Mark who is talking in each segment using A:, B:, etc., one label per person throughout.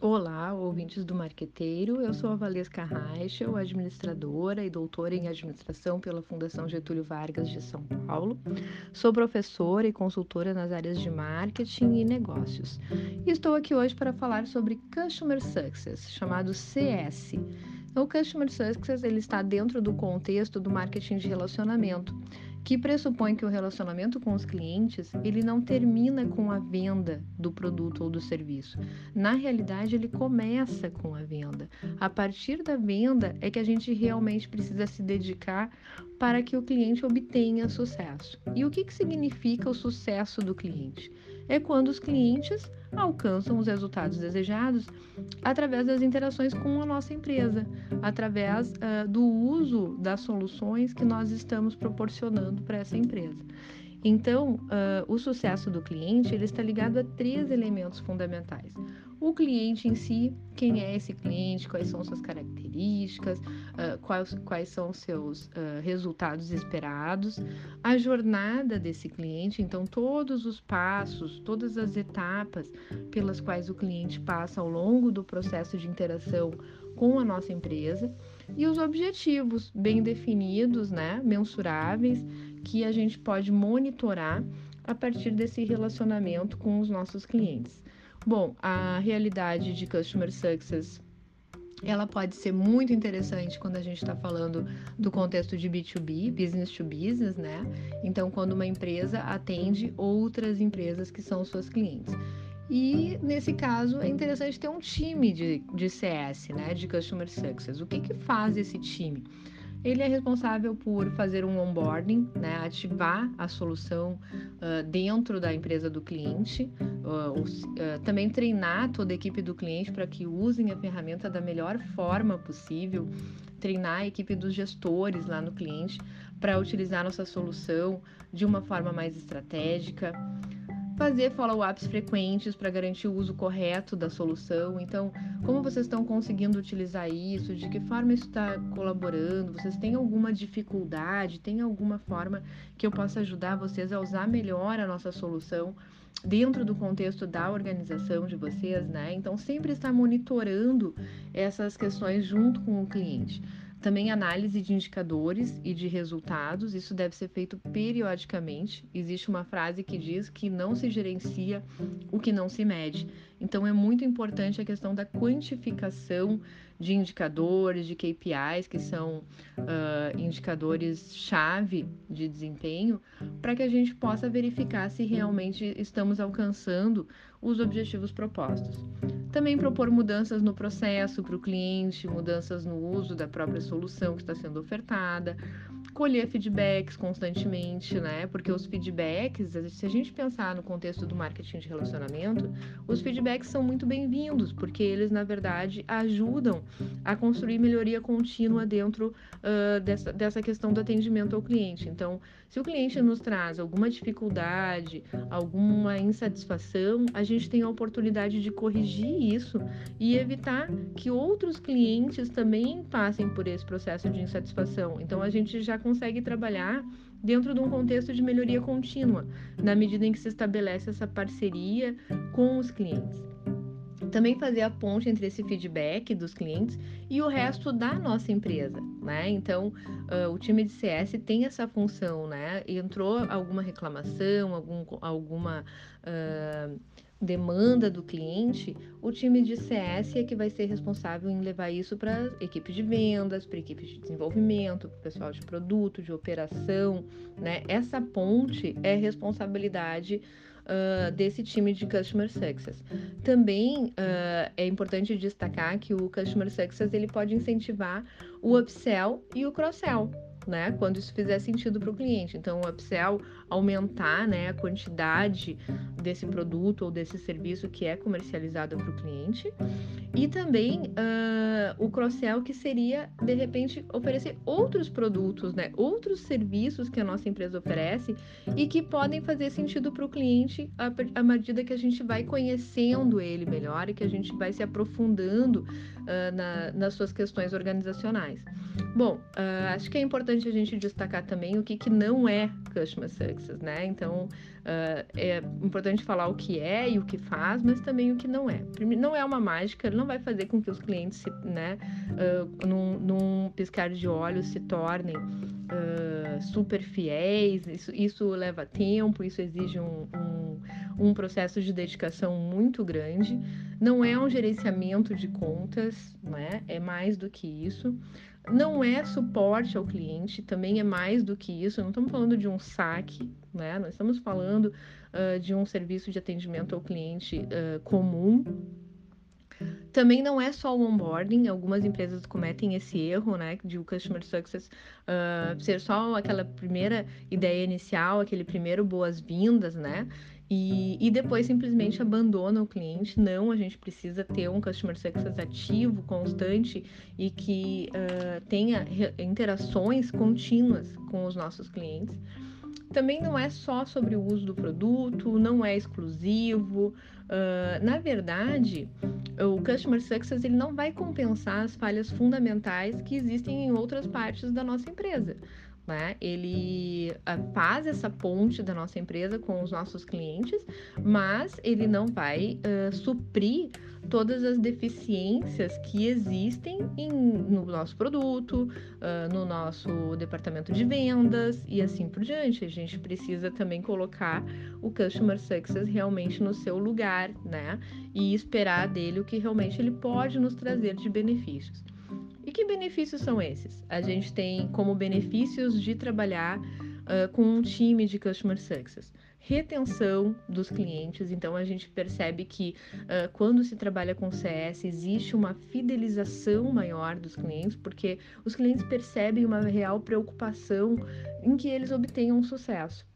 A: Olá, ouvintes do Marqueteiro. Eu sou a Valesca Reichel, administradora e doutora em administração pela Fundação Getúlio Vargas de São Paulo. Sou professora e consultora nas áreas de marketing e negócios. E estou aqui hoje para falar sobre Customer Success, chamado CS. O Customer Success ele está dentro do contexto do marketing de relacionamento que pressupõe que o relacionamento com os clientes ele não termina com a venda do produto ou do serviço. Na realidade, ele começa com a venda. A partir da venda é que a gente realmente precisa se dedicar para que o cliente obtenha sucesso. E o que, que significa o sucesso do cliente? É quando os clientes alcançam os resultados desejados através das interações com a nossa empresa, através uh, do uso das soluções que nós estamos proporcionando para essa empresa. Então, uh, o sucesso do cliente ele está ligado a três elementos fundamentais: o cliente em si, quem é esse cliente, quais são suas características, uh, quais, quais são seus uh, resultados esperados, a jornada desse cliente, então todos os passos, todas as etapas pelas quais o cliente passa ao longo do processo de interação com a nossa empresa. E os objetivos bem definidos, né, mensuráveis, que a gente pode monitorar a partir desse relacionamento com os nossos clientes. Bom, a realidade de Customer Success ela pode ser muito interessante quando a gente está falando do contexto de B2B, business to business, né? Então, quando uma empresa atende outras empresas que são suas clientes. E nesse caso é interessante ter um time de, de CS, né? De Customer Success. O que, que faz esse time? Ele é responsável por fazer um onboarding, né, ativar a solução uh, dentro da empresa do cliente, uh, uh, também treinar toda a equipe do cliente para que usem a ferramenta da melhor forma possível, treinar a equipe dos gestores lá no cliente para utilizar nossa solução de uma forma mais estratégica fazer follow-ups frequentes para garantir o uso correto da solução. Então, como vocês estão conseguindo utilizar isso? De que forma isso está colaborando? Vocês têm alguma dificuldade? Tem alguma forma que eu possa ajudar vocês a usar melhor a nossa solução? dentro do contexto da organização de vocês, né? Então sempre estar monitorando essas questões junto com o cliente. Também análise de indicadores e de resultados, isso deve ser feito periodicamente. Existe uma frase que diz que não se gerencia o que não se mede. Então é muito importante a questão da quantificação de indicadores, de KPIs, que são uh, indicadores-chave de desempenho, para que a gente possa verificar se realmente estamos alcançando os objetivos propostos. Também propor mudanças no processo para o cliente, mudanças no uso da própria solução que está sendo ofertada, colher feedbacks constantemente, né? Porque os feedbacks, se a gente pensar no contexto do marketing de relacionamento, os feedbacks são muito bem-vindos, porque eles, na verdade, ajudam a construir melhoria contínua dentro uh, dessa, dessa questão do atendimento ao cliente. Então, se o cliente nos traz alguma dificuldade, alguma insatisfação, a gente tem a oportunidade de corrigir isso e evitar que outros clientes também passem por esse processo de insatisfação. Então, a gente já consegue trabalhar dentro de um contexto de melhoria contínua, na medida em que se estabelece essa parceria com os clientes. Também fazer a ponte entre esse feedback dos clientes e o resto da nossa empresa, né? Então, uh, o time de CS tem essa função, né? Entrou alguma reclamação, algum, alguma uh, demanda do cliente, o time de CS é que vai ser responsável em levar isso para equipe de vendas, para equipe de desenvolvimento, para o pessoal de produto, de operação, né? Essa ponte é responsabilidade uh, desse time de Customer Success. Também uh, é importante destacar que o Customer Success ele pode incentivar o upsell e o cross-sell né? Quando isso fizer sentido para o cliente. Então, o upsell aumentar, né, a quantidade desse produto ou desse serviço que é comercializado para o cliente. E também uh, o cross-sell que seria, de repente, oferecer outros produtos, né, outros serviços que a nossa empresa oferece e que podem fazer sentido para o cliente à medida que a gente vai conhecendo ele melhor e que a gente vai se aprofundando uh, na, nas suas questões organizacionais. Bom, uh, acho que é importante a gente destacar também o que, que não é Customer Success, né? Então, Uh, é importante falar o que é e o que faz, mas também o que não é. Não é uma mágica, não vai fazer com que os clientes, se, né, num, num, piscar de olhos, se tornem super fiéis. Isso, isso, leva tempo, isso exige um, um, um processo de dedicação muito grande. Não é um gerenciamento de contas, né? é mais do que isso não é suporte ao cliente, também é mais do que isso. Não estamos falando de um saque, né? Nós estamos falando uh, de um serviço de atendimento ao cliente uh, comum. Também não é só o onboarding, algumas empresas cometem esse erro, né, de o customer success uh, ser só aquela primeira ideia inicial, aquele primeiro boas-vindas, né? E, e, depois simplesmente abandona o cliente. Não, a gente precisa ter um customer success ativo, constante e que uh, tenha interações contínuas com os nossos clientes. Também não é só sobre o uso do produto, não é exclusivo. Uh, na verdade, o Customer Success ele não vai compensar as falhas fundamentais que existem em outras partes da nossa empresa né? Ele uh, faz essa ponte da nossa empresa com os nossos clientes, mas ele não vai uh, suprir todas as deficiências que existem em, no nosso produto, uh, no nosso departamento de vendas e assim por diante. A gente precisa também colocar o Customer Success realmente no seu lugar, né? E esperar dele o que realmente ele pode nos trazer de benefícios. Que benefícios são esses? A gente tem como benefícios de trabalhar uh, com um time de Customer Success. Retenção dos clientes, então a gente percebe que uh, quando se trabalha com CS existe uma fidelização maior dos clientes, porque os clientes percebem uma real preocupação em que eles obtenham sucesso.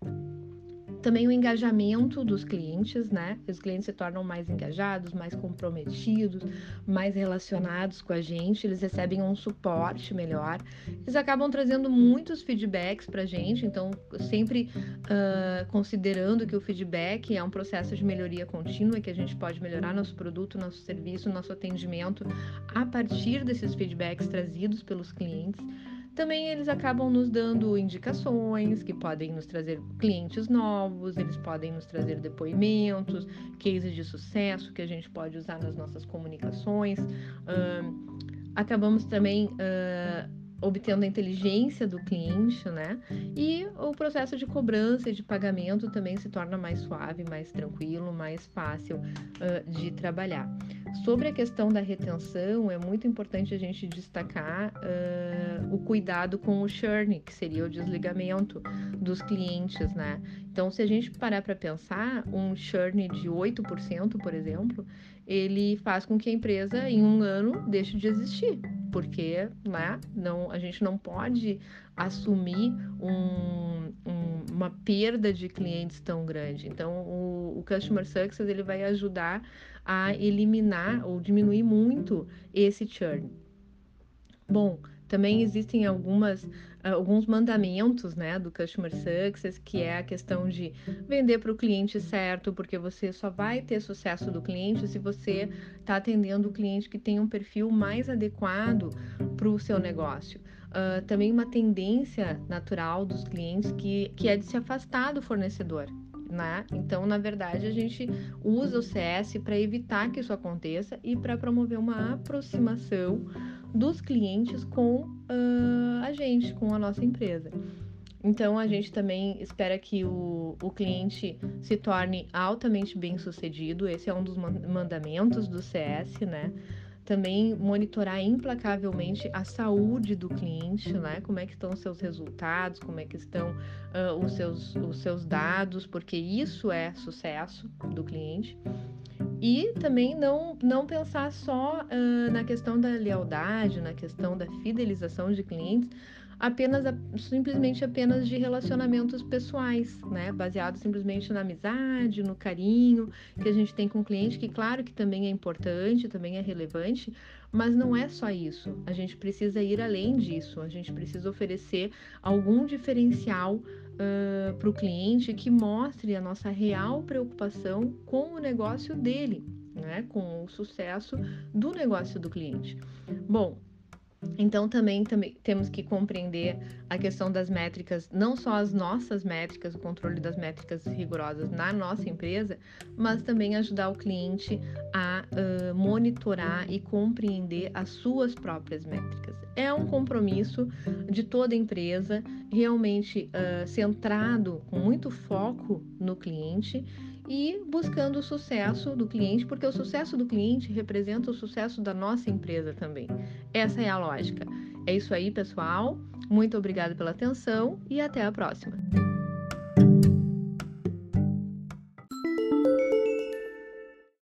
A: Também o engajamento dos clientes, né? Os clientes se tornam mais engajados, mais comprometidos, mais relacionados com a gente, eles recebem um suporte melhor. Eles acabam trazendo muitos feedbacks para a gente, então sempre uh, considerando que o feedback é um processo de melhoria contínua, que a gente pode melhorar nosso produto, nosso serviço, nosso atendimento a partir desses feedbacks trazidos pelos clientes. Também eles acabam nos dando indicações que podem nos trazer clientes novos, eles podem nos trazer depoimentos, cases de sucesso que a gente pode usar nas nossas comunicações. Uh, acabamos também uh, obtendo a inteligência do cliente, né? E o processo de cobrança e de pagamento também se torna mais suave, mais tranquilo, mais fácil uh, de trabalhar. Sobre a questão da retenção, é muito importante a gente destacar uh, o cuidado com o churn, que seria o desligamento dos clientes, né? Então, se a gente parar para pensar, um churn de 8%, por exemplo, ele faz com que a empresa, em um ano, deixe de existir porque né, não, a gente não pode assumir um, um, uma perda de clientes tão grande. Então, o, o Customer Success ele vai ajudar a eliminar ou diminuir muito esse churn. Bom, também existem algumas alguns mandamentos né, do Customer Success, que é a questão de vender para o cliente certo, porque você só vai ter sucesso do cliente se você está atendendo o cliente que tem um perfil mais adequado para o seu negócio. Uh, também uma tendência natural dos clientes que, que é de se afastar do fornecedor. Né? Então, na verdade, a gente usa o CS para evitar que isso aconteça e para promover uma aproximação dos clientes com uh, a gente, com a nossa empresa. Então, a gente também espera que o, o cliente se torne altamente bem sucedido. Esse é um dos mandamentos do CS, né? Também monitorar implacavelmente a saúde do cliente, né? Como é que estão os seus resultados, como é que estão uh, os, seus, os seus dados, porque isso é sucesso do cliente. E também não, não pensar só uh, na questão da lealdade, na questão da fidelização de clientes, apenas simplesmente apenas de relacionamentos pessoais, né? Baseados simplesmente na amizade, no carinho que a gente tem com o cliente, que claro que também é importante, também é relevante, mas não é só isso. A gente precisa ir além disso. A gente precisa oferecer algum diferencial para o cliente que mostre a nossa real preocupação com o negócio dele. né, com o sucesso do negócio do cliente. Bom, então também, também temos que compreender a questão das métricas, não só as nossas métricas, o controle das métricas rigorosas na nossa empresa, mas também ajudar o cliente a uh, monitorar e compreender as suas próprias métricas. É um compromisso de toda empresa, realmente uh, centrado, com muito foco no cliente e buscando o sucesso do cliente, porque o sucesso do cliente representa o sucesso da nossa empresa também. Essa é a lógica. É isso aí, pessoal. Muito obrigada pela atenção e até a próxima.